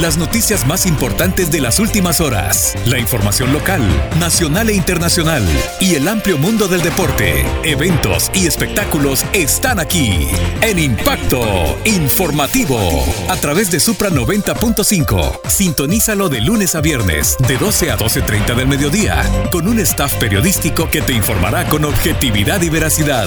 Las noticias más importantes de las últimas horas, la información local, nacional e internacional y el amplio mundo del deporte, eventos y espectáculos están aquí en Impacto Informativo a través de Supra 90.5. Sintonízalo de lunes a viernes de 12 a 12.30 del mediodía con un staff periodístico que te informará con objetividad y veracidad.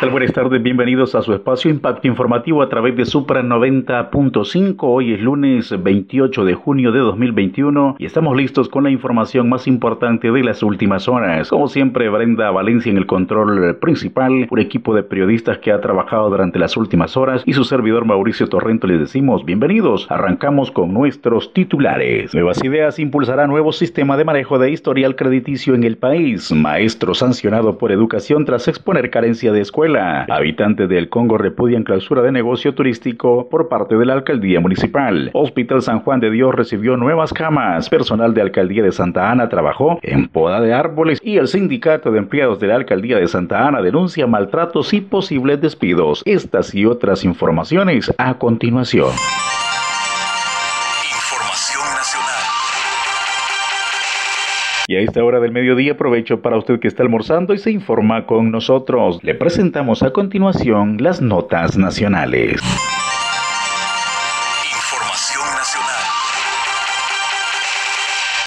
Buenas tardes, bienvenidos a su espacio Impacto Informativo a través de Supra 90.5. Hoy es lunes 28 de junio de 2021 y estamos listos con la información más importante de las últimas horas. Como siempre, Brenda Valencia en el control principal, un equipo de periodistas que ha trabajado durante las últimas horas y su servidor Mauricio Torrento les decimos bienvenidos. Arrancamos con nuestros titulares. Nuevas Ideas impulsará nuevo sistema de manejo de historial crediticio en el país. Maestro sancionado por educación tras exponer carencia de escuela. Habitantes del Congo repudian clausura de negocio turístico por parte de la alcaldía municipal. Hospital San Juan de Dios recibió nuevas camas. Personal de alcaldía de Santa Ana trabajó en poda de árboles y el sindicato de empleados de la alcaldía de Santa Ana denuncia maltratos y posibles despidos. Estas y otras informaciones a continuación. Y a esta hora del mediodía aprovecho para usted que está almorzando y se informa con nosotros. Le presentamos a continuación las notas nacionales.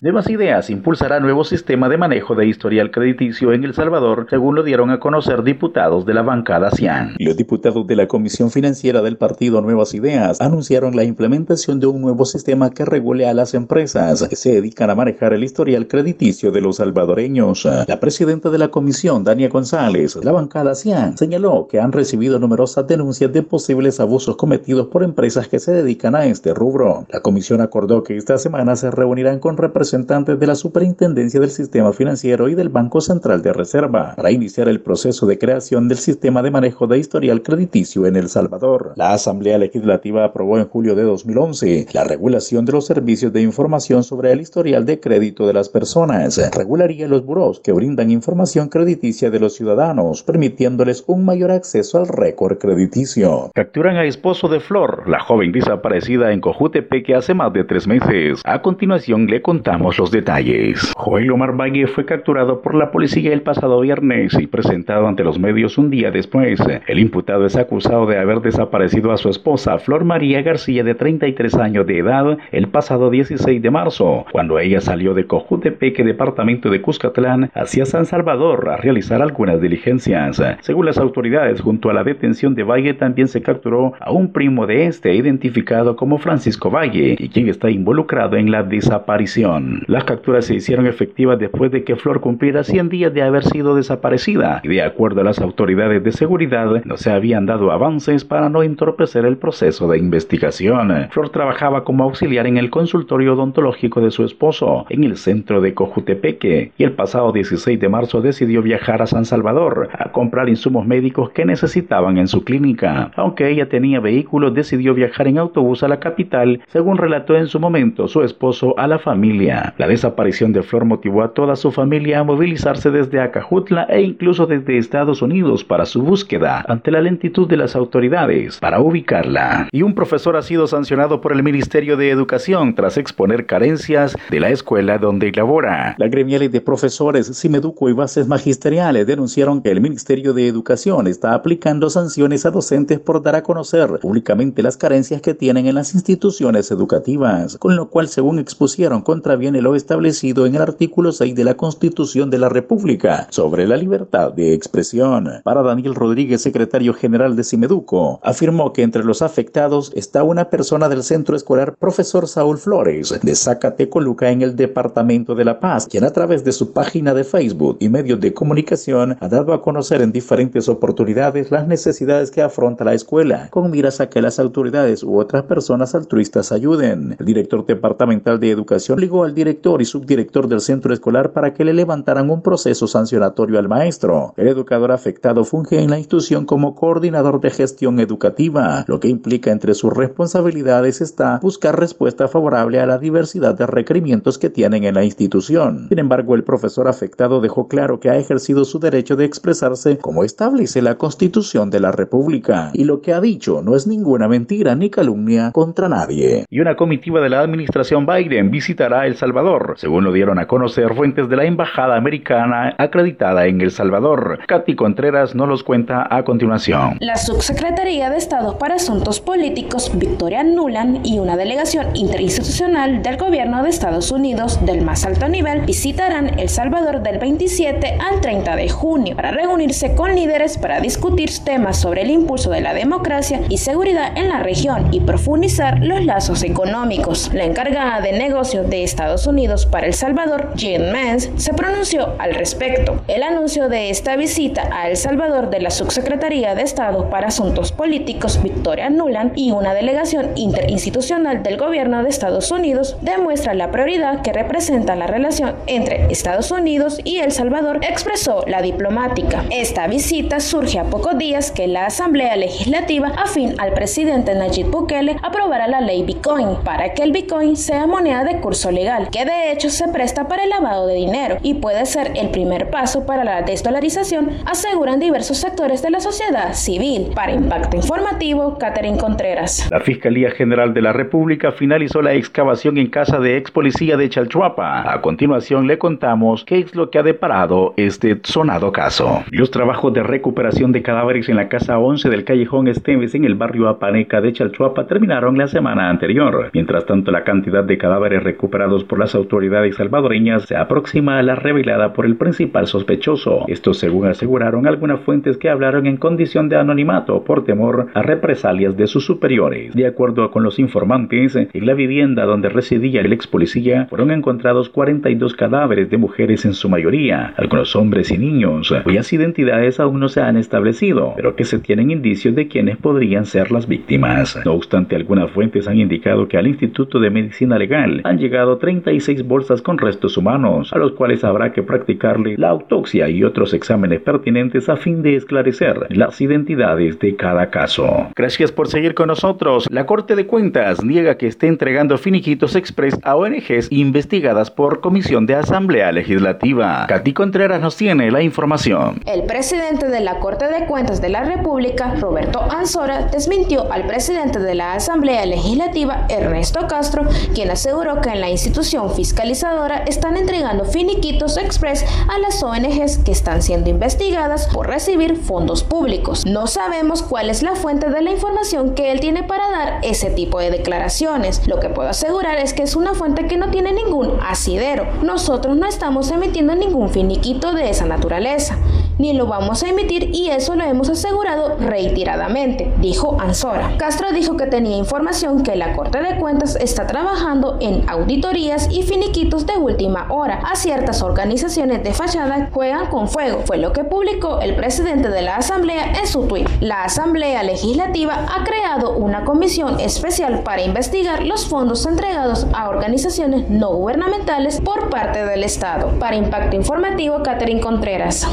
Nuevas Ideas impulsará nuevo sistema de manejo de historial crediticio en El Salvador, según lo dieron a conocer diputados de la bancada CIAN. Los diputados de la Comisión Financiera del partido Nuevas Ideas anunciaron la implementación de un nuevo sistema que regule a las empresas que se dedican a manejar el historial crediticio de los salvadoreños. La presidenta de la comisión, Dania González, la bancada CIAN, señaló que han recibido numerosas denuncias de posibles abusos cometidos por empresas que se dedican a este rubro. La comisión acordó que esta semana se reunirán con representantes representantes de la Superintendencia del Sistema Financiero y del Banco Central de Reserva para iniciar el proceso de creación del sistema de manejo de historial crediticio en El Salvador. La Asamblea Legislativa aprobó en julio de 2011 la regulación de los servicios de información sobre el historial de crédito de las personas. Regularía los buros que brindan información crediticia de los ciudadanos, permitiéndoles un mayor acceso al récord crediticio. Capturan a esposo de Flor, la joven desaparecida en Cojutepeque hace más de tres meses. A continuación le contamos los detalles. Joel Omar Valle fue capturado por la policía el pasado viernes y presentado ante los medios un día después. El imputado es acusado de haber desaparecido a su esposa Flor María García de 33 años de edad el pasado 16 de marzo, cuando ella salió de Cojutepeque, departamento de Cuscatlán, hacia San Salvador a realizar algunas diligencias. Según las autoridades, junto a la detención de Valle también se capturó a un primo de este identificado como Francisco Valle y quien está involucrado en la desaparición. Las capturas se hicieron efectivas después de que Flor cumpliera 100 días de haber sido desaparecida y de acuerdo a las autoridades de seguridad no se habían dado avances para no entorpecer el proceso de investigación. Flor trabajaba como auxiliar en el consultorio odontológico de su esposo en el centro de Cojutepeque y el pasado 16 de marzo decidió viajar a San Salvador a comprar insumos médicos que necesitaban en su clínica. Aunque ella tenía vehículo, decidió viajar en autobús a la capital, según relató en su momento su esposo a la familia. La desaparición de Flor motivó a toda su familia a movilizarse desde Acajutla e incluso desde Estados Unidos para su búsqueda ante la lentitud de las autoridades para ubicarla. Y un profesor ha sido sancionado por el Ministerio de Educación tras exponer carencias de la escuela donde labora. La gremiales de profesores Simeduco y bases magisteriales denunciaron que el Ministerio de Educación está aplicando sanciones a docentes por dar a conocer públicamente las carencias que tienen en las instituciones educativas, con lo cual según expusieron contra viene lo establecido en el artículo 6 de la Constitución de la República sobre la libertad de expresión. Para Daniel Rodríguez, secretario general de Cimeduco, afirmó que entre los afectados está una persona del centro escolar profesor Saúl Flores de Zacatecoluca en el departamento de La Paz, quien a través de su página de Facebook y medios de comunicación ha dado a conocer en diferentes oportunidades las necesidades que afronta la escuela, con miras a que las autoridades u otras personas altruistas ayuden. El director departamental de educación ligó al director y subdirector del centro escolar para que le levantaran un proceso sancionatorio al maestro. El educador afectado funge en la institución como coordinador de gestión educativa, lo que implica entre sus responsabilidades está buscar respuesta favorable a la diversidad de requerimientos que tienen en la institución. Sin embargo, el profesor afectado dejó claro que ha ejercido su derecho de expresarse como establece la Constitución de la República y lo que ha dicho no es ninguna mentira ni calumnia contra nadie. Y una comitiva de la administración Biden visitará El Salvador, según lo dieron a conocer fuentes de la embajada americana acreditada en El Salvador. Katy Contreras nos los cuenta a continuación. La subsecretaría de Estado para Asuntos Políticos, Victoria Nuland, y una delegación interinstitucional del gobierno de Estados Unidos del más alto nivel visitarán El Salvador del 27 al 30 de junio para reunirse con líderes para discutir temas sobre el impulso de la democracia y seguridad en la región y profundizar los lazos económicos. La encargada de negocios de Estados Unidos para El Salvador, Jean Mans, se pronunció al respecto. El anuncio de esta visita a El Salvador de la Subsecretaría de Estado para Asuntos Políticos, Victoria Nuland, y una delegación interinstitucional del gobierno de Estados Unidos demuestra la prioridad que representa la relación entre Estados Unidos y El Salvador, expresó la diplomática. Esta visita surge a pocos días que la Asamblea Legislativa, afín al presidente Nayib Bukele, aprobará la ley Bitcoin para que el Bitcoin sea moneda de curso legal, que de hecho se presta para el lavado de dinero y puede ser el primer paso para la desdolarización, aseguran diversos sectores de la sociedad civil. Para Impacto Informativo, Catherine Contreras. La Fiscalía General de la República finalizó la excavación en casa de ex policía de Chalchuapa. A continuación le contamos qué es lo que ha deparado este sonado caso. Los trabajos de recuperación de cadáveres en la casa 11 del callejón Esteves en el barrio Apaneca de Chalchuapa terminaron la semana anterior. Mientras tanto, la cantidad de cadáveres recuperados por las autoridades salvadoreñas se aproxima a la revelada por el principal sospechoso. Esto según aseguraron algunas fuentes que hablaron en condición de anonimato por temor a represalias de sus superiores. De acuerdo con los informantes, en la vivienda donde residía el ex policía fueron encontrados 42 cadáveres de mujeres en su mayoría, algunos hombres y niños, cuyas identidades aún no se han establecido, pero que se tienen indicios de quienes podrían ser las víctimas. No obstante, algunas fuentes han indicado que al Instituto de Medicina Legal han llegado 36 bolsas con restos humanos, a los cuales habrá que practicarle la autopsia y otros exámenes pertinentes a fin de esclarecer las identidades de cada caso. Gracias por seguir con nosotros. La Corte de Cuentas niega que esté entregando finiquitos express a ONGs investigadas por Comisión de Asamblea Legislativa. Katy Contreras nos tiene la información. El presidente de la Corte de Cuentas de la República, Roberto Ansora, desmintió al presidente de la Asamblea Legislativa, Ernesto Castro, quien aseguró que en la institución fiscalizadora están entregando finiquitos express a las ONGs que están siendo investigadas por recibir fondos públicos. No sabemos cuál es la fuente de la información que él tiene para dar ese tipo de declaraciones. Lo que puedo asegurar es que es una fuente que no tiene ningún asidero. Nosotros no estamos emitiendo ningún finiquito de esa naturaleza, ni lo vamos a emitir y eso lo hemos asegurado reiteradamente, dijo Ansora. Castro dijo que tenía información que la Corte de Cuentas está trabajando en auditorías y finiquitos de última hora a ciertas organizaciones de fachada juegan con fuego, fue lo que publicó el presidente de la Asamblea en su tweet. La Asamblea Legislativa ha creado una comisión especial para investigar los fondos entregados a organizaciones no gubernamentales por parte del Estado. Para Impacto Informativo, Catherine Contreras.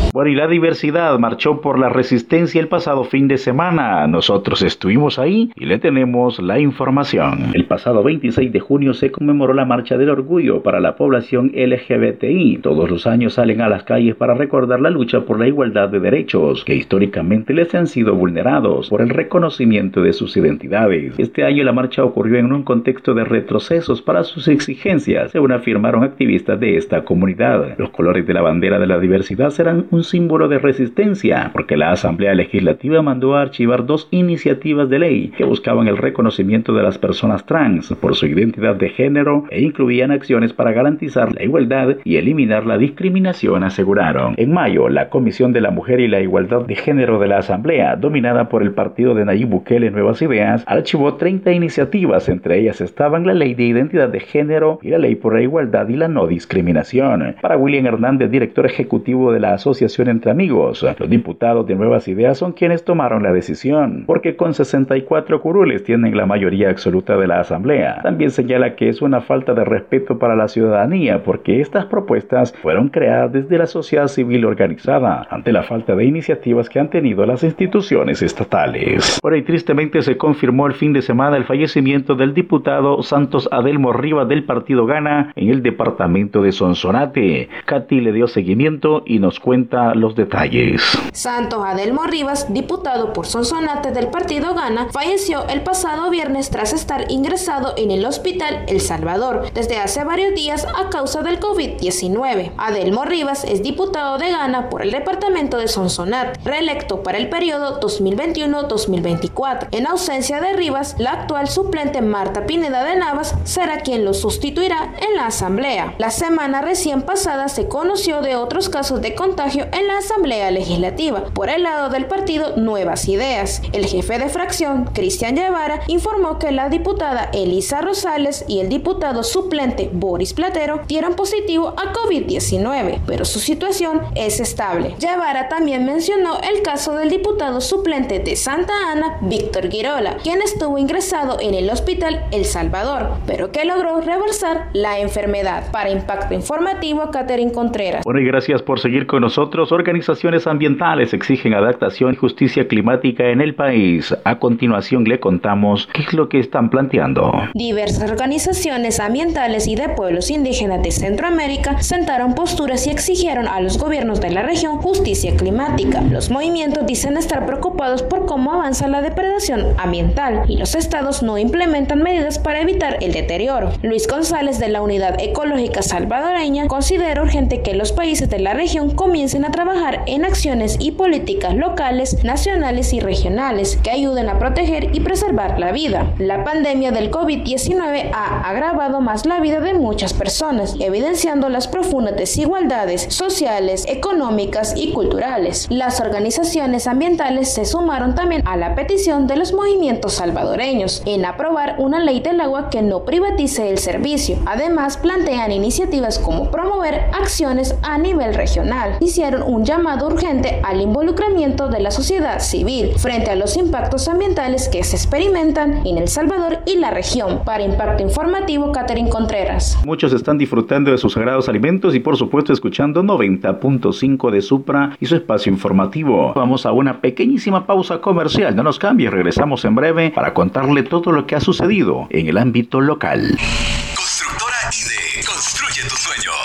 Marchó por la resistencia el pasado fin de semana. Nosotros estuvimos ahí y le tenemos la información. El pasado 26 de junio se conmemoró la Marcha del Orgullo para la población LGBTI. Todos los años salen a las calles para recordar la lucha por la igualdad de derechos que históricamente les han sido vulnerados por el reconocimiento de sus identidades. Este año la marcha ocurrió en un contexto de retrocesos para sus exigencias, según afirmaron activistas de esta comunidad. Los colores de la bandera de la diversidad serán un símbolo de resistencia, porque la Asamblea Legislativa mandó a archivar dos iniciativas de ley que buscaban el reconocimiento de las personas trans por su identidad de género e incluían acciones para garantizar la igualdad y eliminar la discriminación, aseguraron. En mayo, la Comisión de la Mujer y la Igualdad de Género de la Asamblea, dominada por el partido de Nayib Bukele Nuevas Ideas, archivó 30 iniciativas, entre ellas estaban la Ley de Identidad de Género y la Ley por la Igualdad y la No Discriminación. Para William Hernández, director ejecutivo de la Asociación entre amigos. Los diputados de Nuevas Ideas son quienes tomaron la decisión, porque con 64 curules tienen la mayoría absoluta de la Asamblea. También señala que es una falta de respeto para la ciudadanía, porque estas propuestas fueron creadas desde la sociedad civil organizada, ante la falta de iniciativas que han tenido las instituciones estatales. Por ahí tristemente se confirmó el fin de semana el fallecimiento del diputado Santos Adelmo Rivas del partido Gana en el departamento de Sonsonate. Katy le dio seguimiento y nos cuenta los detalles. Santos Adelmo Rivas, diputado por Sonsonate del partido Gana, falleció el pasado viernes tras estar ingresado en el hospital El Salvador desde hace varios días a causa del COVID-19. Adelmo Rivas es diputado de Gana por el departamento de Sonsonate, reelecto para el periodo 2021-2024. En ausencia de Rivas, la actual suplente Marta Pineda de Navas será quien lo sustituirá en la Asamblea. La semana recién pasada se conoció de otros casos de contagio en la Asamblea Legislativa por el lado del partido Nuevas Ideas. El jefe de fracción, Cristian Guevara, informó que la diputada Elisa Rosales y el diputado suplente Boris Platero dieron positivo a COVID-19, pero su situación es estable. Guevara también mencionó el caso del diputado suplente de Santa Ana, Víctor Girola, quien estuvo ingresado en el hospital El Salvador, pero que logró reversar la enfermedad. Para Impacto Informativo, Catherine Contreras. Bueno, y gracias por seguir con nosotros. Organizaciones ambientales exigen adaptación y justicia climática en el país. A continuación le contamos qué es lo que están planteando. Diversas organizaciones ambientales y de pueblos indígenas de Centroamérica sentaron posturas y exigieron a los gobiernos de la región justicia climática. Los movimientos dicen estar preocupados por cómo avanza la depredación ambiental y los estados no implementan medidas para evitar el deterioro. Luis González de la Unidad Ecológica Salvadoreña considera urgente que los países de la región comiencen a trabajar en acciones y políticas locales, nacionales y regionales que ayuden a proteger y preservar la vida. La pandemia del COVID-19 ha agravado más la vida de muchas personas, evidenciando las profundas desigualdades sociales, económicas y culturales. Las organizaciones ambientales se sumaron también a la petición de los movimientos salvadoreños en aprobar una ley del agua que no privatice el servicio. Además, plantean iniciativas como promover acciones a nivel regional. Hicieron un llamado urgente al involucramiento de la sociedad civil frente a los impactos ambientales que se experimentan en El Salvador y la región. Para Impacto Informativo, Catherine Contreras. Muchos están disfrutando de sus sagrados alimentos y por supuesto escuchando 90.5 de Supra y su espacio informativo. Vamos a una pequeñísima pausa comercial. No nos cambie, regresamos en breve para contarle todo lo que ha sucedido en el ámbito local.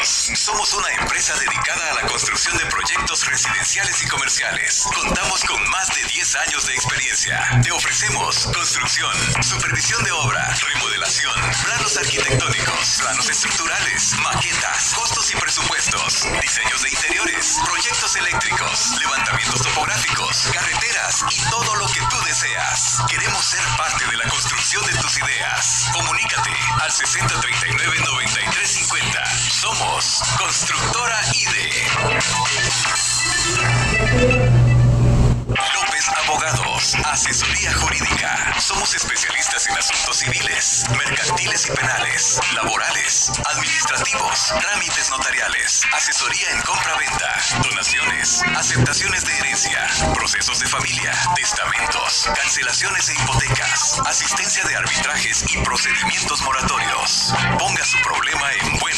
Somos una empresa dedicada a la construcción de proyectos residenciales y comerciales. Contamos con más de 10 años de experiencia. Te ofrecemos construcción, supervisión de obra, remodelación, planos arquitectónicos, planos estructurales, maquetas, costos y presupuestos, diseños de interiores, proyectos eléctricos, levantamientos topográficos, carreteras y todo lo que tú deseas. Queremos ser parte de la construcción de tus ideas. Comunícate al 6039 9350. Somos Constructora ID. Asesoría jurídica. Somos especialistas en asuntos civiles, mercantiles y penales, laborales, administrativos, trámites notariales, asesoría en compra-venta, donaciones, aceptaciones de herencia, procesos de familia, testamentos, cancelaciones e hipotecas, asistencia de arbitrajes y procedimientos moratorios. Ponga su problema en buenas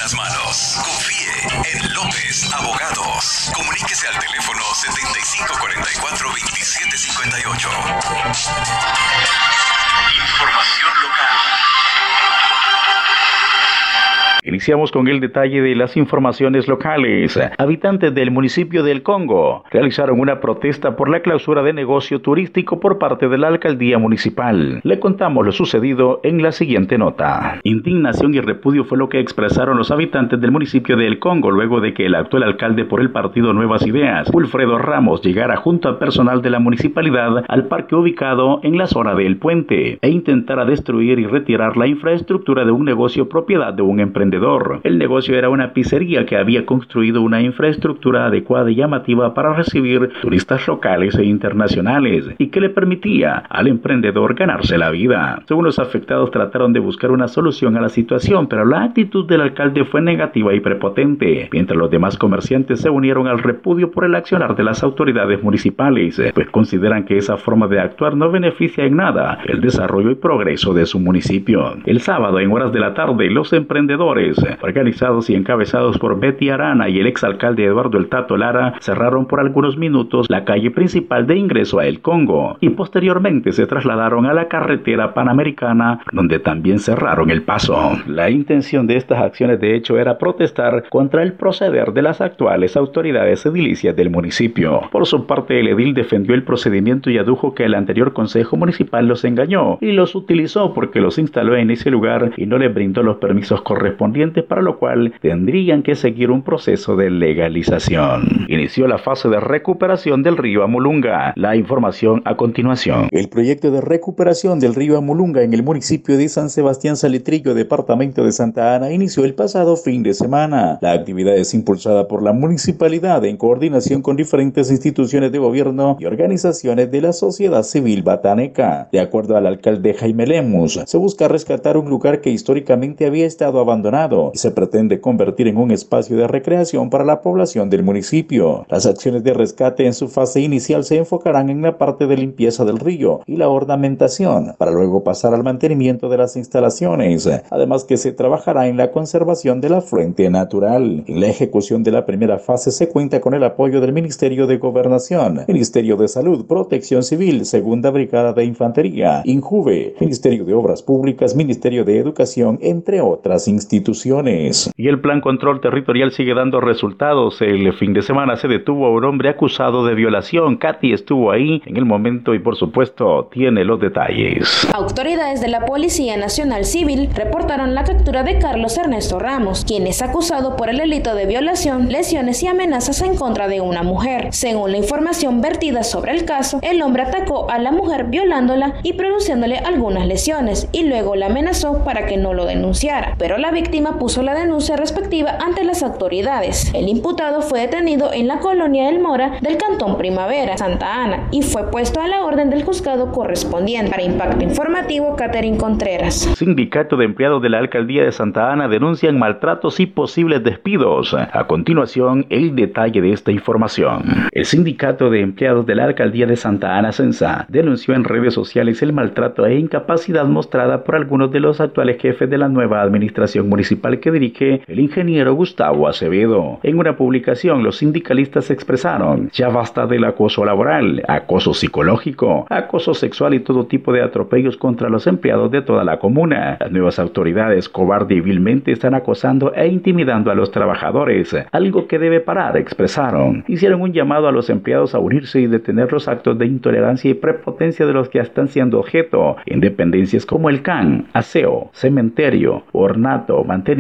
Iniciamos con el detalle de las informaciones locales. Habitantes del municipio del Congo realizaron una protesta por la clausura de negocio turístico por parte de la alcaldía municipal. Le contamos lo sucedido en la siguiente nota. Indignación y repudio fue lo que expresaron los habitantes del municipio del Congo luego de que el actual alcalde por el partido Nuevas Ideas, Wilfredo Ramos, llegara junto al personal de la municipalidad al parque ubicado en la zona del puente e intentara destruir y retirar la infraestructura de un negocio propiedad de un emprendedor El negocio era una pizzería que había construido una infraestructura adecuada y llamativa para recibir turistas locales e internacionales y que le permitía al emprendedor ganarse la vida. Según los afectados trataron de buscar una solución a la situación, pero la actitud del alcalde fue negativa y prepotente, mientras los demás comerciantes se unieron al repudio por el accionar de las autoridades municipales, pues consideran que esa forma de actuar no beneficia en nada el desarrollo y progreso de su municipio. El sábado, en horas de la tarde, los emprendedores, organizados y encabezados por Betty Arana y el exalcalde Eduardo El Tato Lara, cerraron por algunos minutos la calle principal de ingreso a El Congo y posteriormente se trasladaron a la carretera panamericana, donde también cerraron el paso. La intención de estas acciones, de hecho, era protestar contra el proceder de las actuales autoridades edilicias del municipio. Por su parte, el edil defendió el procedimiento y adujo que el anterior consejo municipal los engañó y los utilizó porque los instaló en ese lugar y no le brindó los permisos correspondientes para lo cual tendrían que seguir un proceso de legalización. Inició la fase de recuperación del río Amulunga. La información a continuación. El proyecto de recuperación del río Amulunga en el municipio de San Sebastián Salitrillo, departamento de Santa Ana, inició el pasado fin de semana. La actividad es impulsada por la municipalidad en coordinación con diferentes instituciones de gobierno y organizaciones de la sociedad civil bataneca. De acuerdo al alcalde Jaime Lemus, se busca rescatar un lugar que históricamente había estado abandonado y se pretende convertir en un espacio de recreación para la población del municipio. Las acciones de rescate en su fase inicial se enfocarán en la parte de limpieza del río y la ornamentación, para luego pasar al mantenimiento de las instalaciones, además que se trabajará en la conservación de la fuente natural. En la ejecución de la primera fase se cuenta con el apoyo del Ministerio de Gobernación, Ministerio de Salud, Protección Civil, Segunda Brigada de Infantería, INJUVE, Ministerio de Obras Públicas, Ministerio de Educación, entre otras instituciones. Y el Plan Control Territorial sigue dando resultados. El fin de semana se detuvo a un hombre acusado de violación. Katy estuvo ahí en el momento y por supuesto tiene los detalles. Autoridades de la Policía Nacional Civil reportaron la captura de Carlos Ernesto Ramos, quien es acusado por el delito de violación, lesiones y amenazas en contra de una mujer. Según la información vertida sobre el caso, el hombre atacó a la mujer violándola y produciéndole algunas lesiones y luego la amenazó para que no lo denunciara, pero la víctima puso la denuncia respectiva ante las autoridades. El imputado fue detenido en la colonia El Mora del Cantón Primavera, Santa Ana, y fue puesto a la orden del juzgado correspondiente. Para Impacto Informativo, Catherine Contreras. Sindicato de Empleados de la Alcaldía de Santa Ana denuncian maltratos y posibles despidos. A continuación, el detalle de esta información. El Sindicato de Empleados de la Alcaldía de Santa Ana Sensa denunció en redes sociales el maltrato e incapacidad mostrada por algunos de los actuales jefes de la nueva administración municipal que dirige el ingeniero Gustavo Acevedo. En una publicación, los sindicalistas expresaron, ya basta del acoso laboral, acoso psicológico, acoso sexual y todo tipo de atropellos contra los empleados de toda la comuna. Las nuevas autoridades cobarde y vilmente están acosando e intimidando a los trabajadores, algo que debe parar, expresaron. Hicieron un llamado a los empleados a unirse y detener los actos de intolerancia y prepotencia de los que están siendo objeto en dependencias como el CAN, aseo, cementerio, ornato, mantenimiento,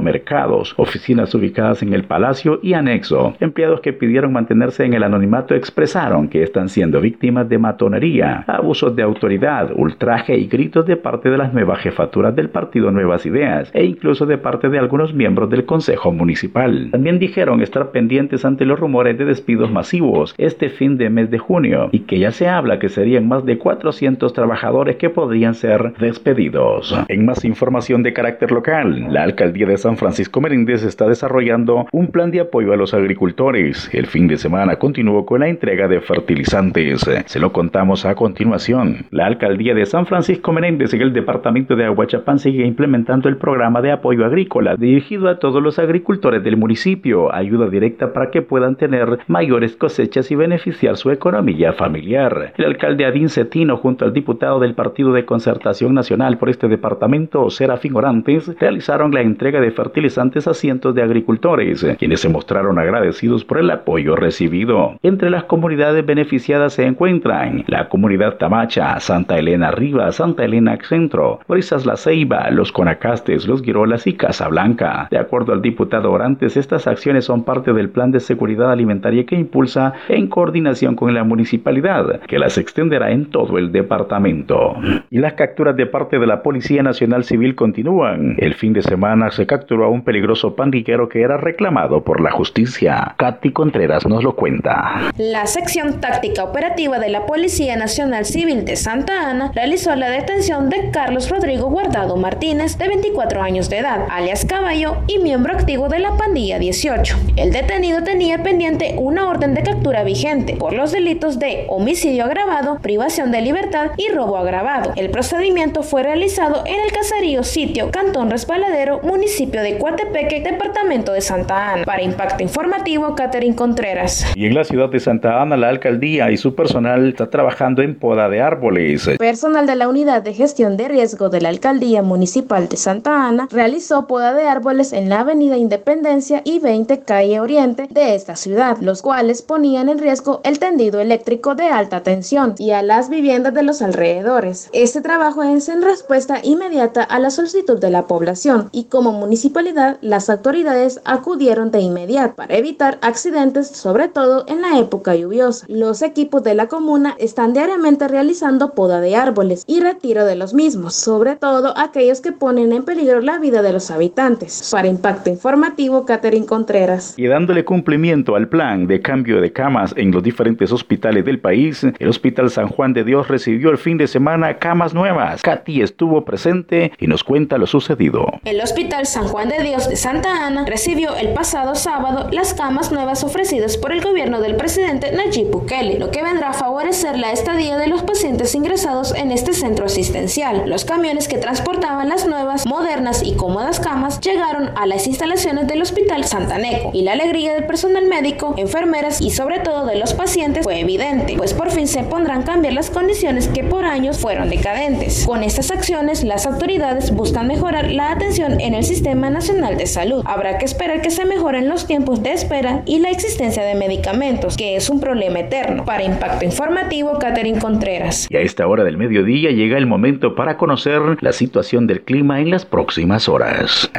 mercados, oficinas ubicadas en el palacio y anexo. Empleados que pidieron mantenerse en el anonimato expresaron que están siendo víctimas de matonería, abusos de autoridad, ultraje y gritos de parte de las nuevas jefaturas del partido Nuevas Ideas e incluso de parte de algunos miembros del Consejo Municipal. También dijeron estar pendientes ante los rumores de despidos masivos este fin de mes de junio y que ya se habla que serían más de 400 trabajadores que podrían ser despedidos. En más información de carácter local, la alcaldía de San Francisco Meréndez está desarrollando un plan de apoyo a los agricultores. El fin de semana continuó con la entrega de fertilizantes. Se lo contamos a continuación. La alcaldía de San Francisco Menéndez en el departamento de Aguachapán sigue implementando el programa de apoyo agrícola dirigido a todos los agricultores del municipio, ayuda directa para que puedan tener mayores cosechas y beneficiar su economía familiar. El alcalde Adín Cetino junto al diputado del Partido de Concertación Nacional por este departamento, Serafín Orantes, realizaron la entrega de fertilizantes a cientos de agricultores, quienes se mostraron agradecidos por el apoyo recibido. Entre las comunidades beneficiadas se encuentran la comunidad Tamacha, Santa Elena Arriba, Santa Elena Centro, Brisas La Ceiba, Los Conacastes, Los Girolas y Casablanca. De acuerdo al diputado Orantes, estas acciones son parte del plan de seguridad alimentaria que impulsa en coordinación con la municipalidad, que las extenderá en todo el departamento. Y las capturas de parte de la Policía Nacional Civil continúan. El fin de semana Ana se capturó a un peligroso pandillero que era reclamado por la justicia. Katy Contreras nos lo cuenta. La sección táctica operativa de la Policía Nacional Civil de Santa Ana realizó la detención de Carlos Rodrigo Guardado Martínez, de 24 años de edad, alias Caballo, y miembro activo de la pandilla 18. El detenido tenía pendiente una orden de captura vigente por los delitos de homicidio agravado, privación de libertad y robo agravado. El procedimiento fue realizado en el caserío sitio Cantón Respaladero, municipio de Coatepeque, departamento de Santa Ana. Para Impacto Informativo, Catherine Contreras. Y en la ciudad de Santa Ana, la alcaldía y su personal está trabajando en poda de árboles. Personal de la Unidad de Gestión de Riesgo de la Alcaldía Municipal de Santa Ana realizó poda de árboles en la Avenida Independencia y 20 Calle Oriente de esta ciudad, los cuales ponían en riesgo el tendido eléctrico de alta tensión y a las viviendas de los alrededores. Este trabajo es en respuesta inmediata a la solicitud de la población y como municipalidad las autoridades acudieron de inmediato para evitar accidentes, sobre todo en la época lluviosa. Los equipos de la comuna están diariamente realizando poda de árboles y retiro de los mismos, sobre todo aquellos que ponen en peligro la vida de los habitantes. Para Impacto Informativo, Catherine Contreras. Y dándole cumplimiento al plan de cambio de camas en los diferentes hospitales del país, el Hospital San Juan de Dios recibió el fin de semana camas nuevas. Katy estuvo presente y nos cuenta lo sucedido. El Hospital San Juan de Dios de Santa Ana recibió el pasado sábado las camas nuevas ofrecidas por el gobierno del presidente Nayib Bukele, lo que vendrá a favorecer la estadía de los pacientes ingresados en este centro asistencial. Los camiones que transportaban las nuevas, modernas y cómodas camas llegaron a las instalaciones del Hospital Santaneco y la alegría del personal médico, enfermeras y sobre todo de los pacientes fue evidente, pues por fin se pondrán cambiar las condiciones que por años fueron decadentes. Con estas acciones, las autoridades buscan mejorar la atención en el Sistema Nacional de Salud. Habrá que esperar que se mejoren los tiempos de espera y la existencia de medicamentos, que es un problema eterno. Para Impacto Informativo, Catherine Contreras. Y a esta hora del mediodía llega el momento para conocer la situación del clima en las próximas horas.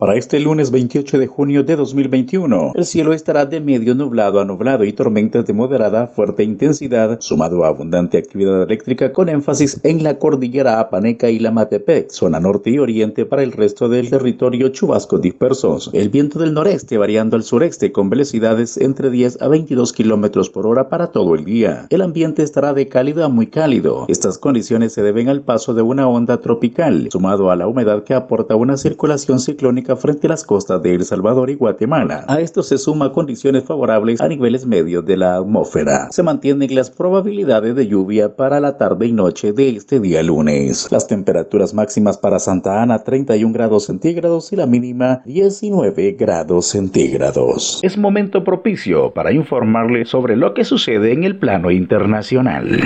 Para este lunes 28 de junio de 2021, el cielo estará de medio nublado a nublado y tormentas de moderada a fuerte intensidad, sumado a abundante actividad eléctrica con énfasis en la cordillera Apaneca y la Matepec, zona norte y oriente para el resto del territorio chubascos dispersos. El viento del noreste variando al sureste con velocidades entre 10 a 22 kilómetros por hora para todo el día. El ambiente estará de cálido a muy cálido. Estas condiciones se deben al paso de una onda tropical, sumado a la humedad que aporta una circulación ciclónica frente a las costas de El Salvador y Guatemala. A esto se suma condiciones favorables a niveles medios de la atmósfera. Se mantienen las probabilidades de lluvia para la tarde y noche de este día lunes. Las temperaturas máximas para Santa Ana 31 grados centígrados y la mínima 19 grados centígrados. Es momento propicio para informarle sobre lo que sucede en el plano internacional.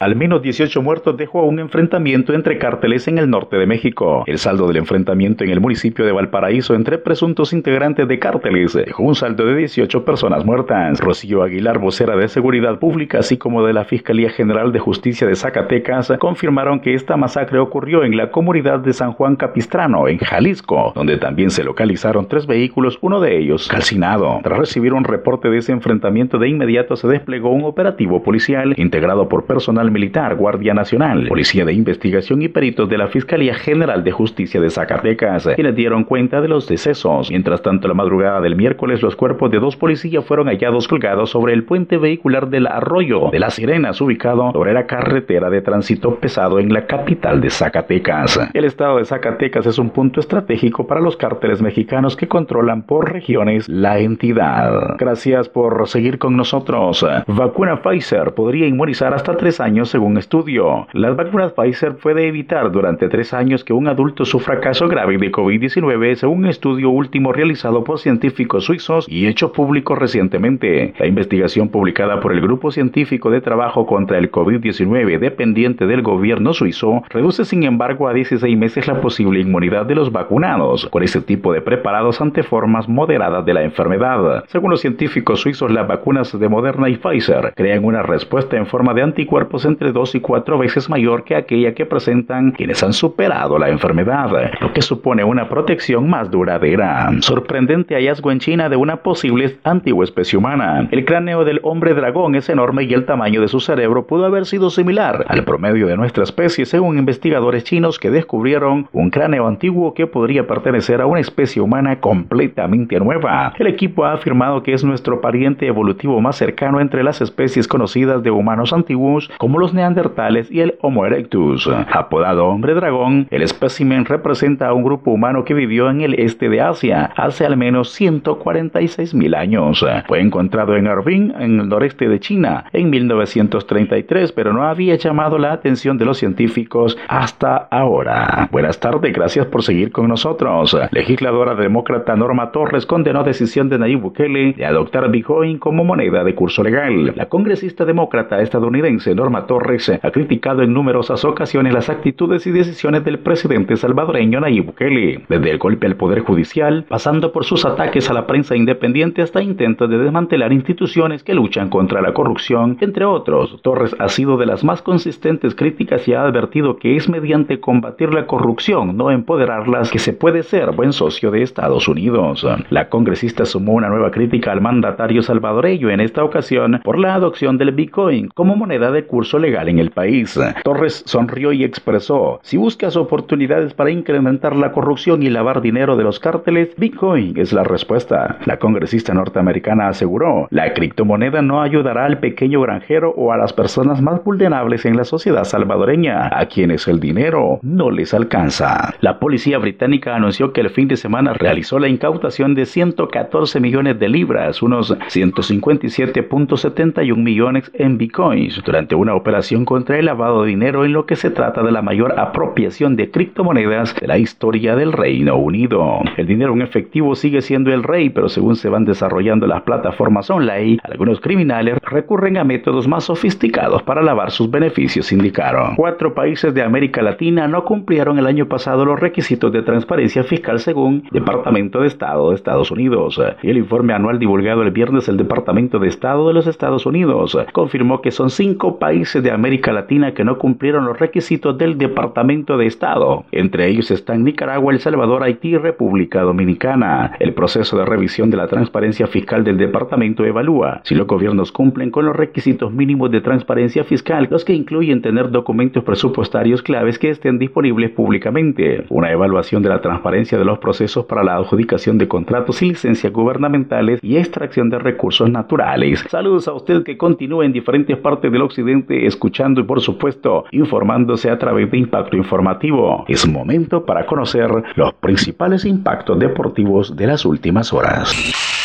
Al menos 18 muertos dejó un enfrentamiento entre cárteles en el norte de México. El saldo del enfrentamiento en el municipio de Valparaíso entre presuntos integrantes de cárteles dejó un saldo de 18 personas muertas. Rocío Aguilar, vocera de Seguridad Pública, así como de la Fiscalía General de Justicia de Zacatecas, confirmaron que esta masacre ocurrió en la comunidad de San Juan Capistrano, en Jalisco, donde también se localizaron tres vehículos, uno de ellos calcinado. Tras recibir un reporte de ese enfrentamiento, de inmediato se desplegó un operativo policial integrado por personal Militar, Guardia Nacional, Policía de Investigación y peritos de la Fiscalía General de Justicia de Zacatecas, quienes dieron cuenta de los decesos. Mientras tanto, la madrugada del miércoles, los cuerpos de dos policías fueron hallados colgados sobre el puente vehicular del Arroyo de las Sirenas, ubicado sobre la carretera de tránsito pesado en la capital de Zacatecas. El estado de Zacatecas es un punto estratégico para los cárteles mexicanos que controlan por regiones la entidad. Gracias por seguir con nosotros. Vacuna Pfizer podría inmunizar hasta tres años según estudio. Las vacunas Pfizer puede evitar durante tres años que un adulto sufra caso grave de COVID-19 según un estudio último realizado por científicos suizos y hecho público recientemente. La investigación publicada por el Grupo Científico de Trabajo contra el COVID-19 dependiente del gobierno suizo reduce sin embargo a 16 meses la posible inmunidad de los vacunados con ese tipo de preparados ante formas moderadas de la enfermedad. Según los científicos suizos, las vacunas de Moderna y Pfizer crean una respuesta en forma de anticuerpos entre dos y cuatro veces mayor que aquella que presentan quienes han superado la enfermedad, lo que supone una protección más duradera. Sorprendente hallazgo en China de una posible antigua especie humana. El cráneo del hombre dragón es enorme y el tamaño de su cerebro pudo haber sido similar al promedio de nuestra especie, según investigadores chinos que descubrieron un cráneo antiguo que podría pertenecer a una especie humana completamente nueva. El equipo ha afirmado que es nuestro pariente evolutivo más cercano entre las especies conocidas de humanos antiguos como los neandertales y el Homo erectus. Apodado hombre dragón, el espécimen representa a un grupo humano que vivió en el este de Asia hace al menos 146 mil años. Fue encontrado en Harbin, en el noreste de China, en 1933, pero no había llamado la atención de los científicos hasta ahora. Buenas tardes, gracias por seguir con nosotros. Legisladora demócrata Norma Torres condenó decisión de Nayib Bukele de adoptar Bitcoin como moneda de curso legal. La congresista demócrata estadounidense Norma Torres ha criticado en numerosas ocasiones las actitudes y decisiones del presidente salvadoreño Nayib Bukele, desde el golpe al poder judicial, pasando por sus ataques a la prensa independiente hasta intentos de desmantelar instituciones que luchan contra la corrupción, entre otros. Torres ha sido de las más consistentes críticas y ha advertido que es mediante combatir la corrupción, no empoderarlas, que se puede ser buen socio de Estados Unidos. La congresista sumó una nueva crítica al mandatario salvadoreño en esta ocasión por la adopción del Bitcoin como moneda de curso legal en el país. Torres sonrió y expresó, si buscas oportunidades para incrementar la corrupción y lavar dinero de los cárteles, Bitcoin es la respuesta. La congresista norteamericana aseguró, la criptomoneda no ayudará al pequeño granjero o a las personas más vulnerables en la sociedad salvadoreña, a quienes el dinero no les alcanza. La policía británica anunció que el fin de semana realizó la incautación de 114 millones de libras, unos 157.71 millones en bitcoins, durante una operación contra el lavado de dinero en lo que se trata de la mayor apropiación de criptomonedas de la historia del Reino Unido. El dinero en efectivo sigue siendo el rey, pero según se van desarrollando las plataformas online, algunos criminales recurren a métodos más sofisticados para lavar sus beneficios, indicaron. Cuatro países de América Latina no cumplieron el año pasado los requisitos de transparencia fiscal según Departamento de Estado de Estados Unidos. Y el informe anual divulgado el viernes del Departamento de Estado de los Estados Unidos confirmó que son cinco países de América Latina que no cumplieron los requisitos del Departamento de Estado. Entre ellos están Nicaragua, El Salvador, Haití y República Dominicana. El proceso de revisión de la transparencia fiscal del departamento evalúa si los gobiernos cumplen con los requisitos mínimos de transparencia fiscal, los que incluyen tener documentos presupuestarios claves que estén disponibles públicamente, una evaluación de la transparencia de los procesos para la adjudicación de contratos y licencias gubernamentales y extracción de recursos naturales. Saludos a usted que continúa en diferentes partes del occidente escuchando y por supuesto informándose a través de Impacto Informativo. Es momento para conocer los principales impactos deportivos de las últimas horas.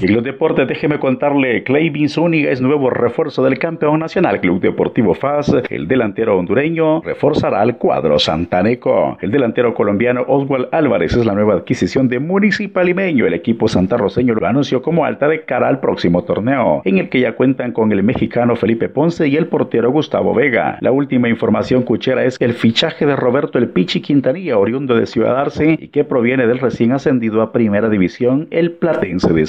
En los deportes, déjeme contarle, Clayvin Zúñiga es nuevo refuerzo del campeón nacional Club Deportivo FAS. El delantero hondureño reforzará al cuadro santaneco. El delantero colombiano Oswald Álvarez es la nueva adquisición de Municipal Limeño. El equipo santarroceño lo anunció como alta de cara al próximo torneo, en el que ya cuentan con el mexicano Felipe Ponce y el portero Gustavo Vega. La última información cuchera es el fichaje de Roberto El Pichi Quintanilla, oriundo de Ciudad Arce, y que proviene del recién ascendido a Primera División, el Platense de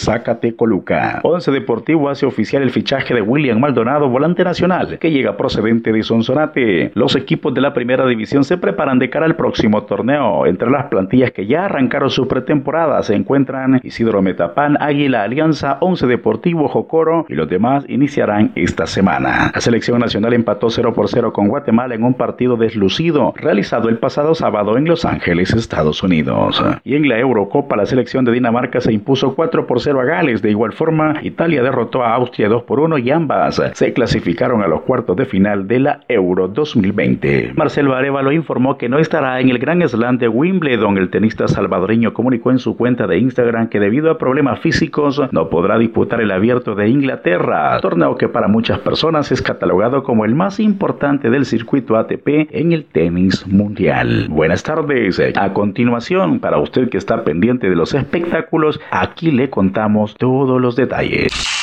Once Deportivo hace oficial el fichaje de William Maldonado, volante nacional, que llega procedente de Sonsonate. Los equipos de la primera división se preparan de cara al próximo torneo. Entre las plantillas que ya arrancaron su pretemporada se encuentran Isidro Metapán, Águila Alianza, Once Deportivo, Jocoro y los demás iniciarán esta semana. La selección nacional empató 0 por 0 con Guatemala en un partido deslucido realizado el pasado sábado en Los Ángeles, Estados Unidos. Y en la Eurocopa la selección de Dinamarca se impuso 4 por 0 a De igual forma, Italia derrotó a Austria 2 por 1 y ambas se clasificaron a los cuartos de final de la Euro 2020. Marcelo Arevalo informó que no estará en el Gran Slam de Wimbledon. El tenista salvadoreño comunicó en su cuenta de Instagram que debido a problemas físicos no podrá disputar el abierto de Inglaterra, torneo que para muchas personas es catalogado como el más importante del circuito ATP en el tenis mundial. Buenas tardes. A continuación, para usted que está pendiente de los espectáculos, aquí le contamos todos los detalles.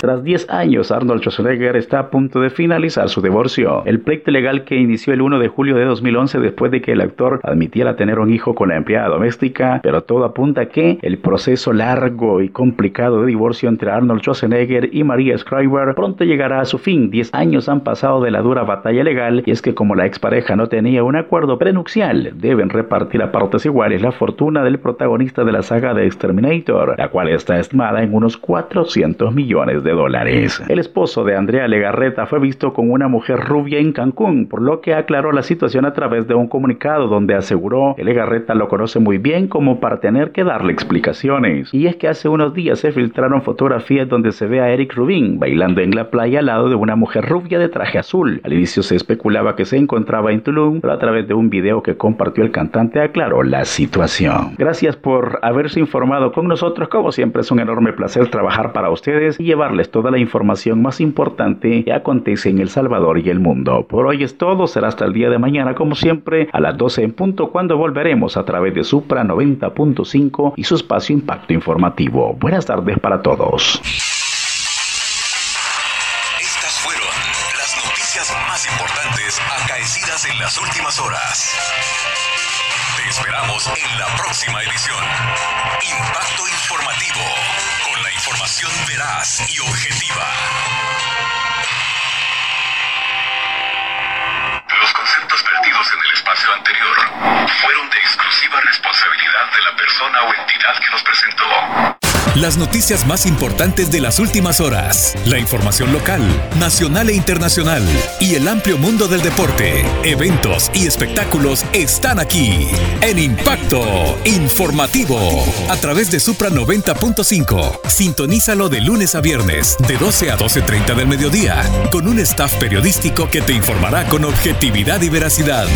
Tras 10 años, Arnold Schwarzenegger está a punto de finalizar su divorcio. El pleito legal que inició el 1 de julio de 2011 después de que el actor admitiera tener un hijo con la empleada doméstica, pero todo apunta a que el proceso largo y complicado de divorcio entre Arnold Schwarzenegger y Maria Schreiber pronto llegará a su fin. 10 años han pasado de la dura batalla legal y es que como la expareja no tenía un acuerdo prenupcial, deben repartir a partes iguales la fortuna del protagonista de la saga de Exterminator, la cual está estimada en unos 400 millones de dólares. El esposo de Andrea Legarreta fue visto con una mujer rubia en Cancún, por lo que aclaró la situación a través de un comunicado donde aseguró que Legarreta lo conoce muy bien como para tener que darle explicaciones. Y es que hace unos días se filtraron fotografías donde se ve a Eric Rubin bailando en la playa al lado de una mujer rubia de traje azul. Al inicio se especulaba que se encontraba en Tulum, pero a través de un video que compartió el cantante aclaró la situación. Gracias por haberse informado con nosotros. Como siempre es un enorme placer trabajar para ustedes y llevarles toda la información más importante que acontece en El Salvador y el mundo. Por hoy es todo, será hasta el día de mañana como siempre a las 12 en punto cuando volveremos a través de Supra 90.5 y su espacio Impacto Informativo. Buenas tardes para todos. Estas fueron las noticias más importantes acaecidas en las últimas horas. Te esperamos en la próxima edición. Impacto Informativo, la información veraz y objetiva. Los conceptos vertidos en el espacio anterior fueron de exclusiva responsabilidad de la persona o entidad que los presentó. Las noticias más importantes de las últimas horas, la información local, nacional e internacional. Y el amplio mundo del deporte, eventos y espectáculos están aquí. En Impacto Informativo. A través de Supra 90.5. Sintonízalo de lunes a viernes de 12 a 12.30 del mediodía con un staff periodístico que te informará con objetividad y veracidad.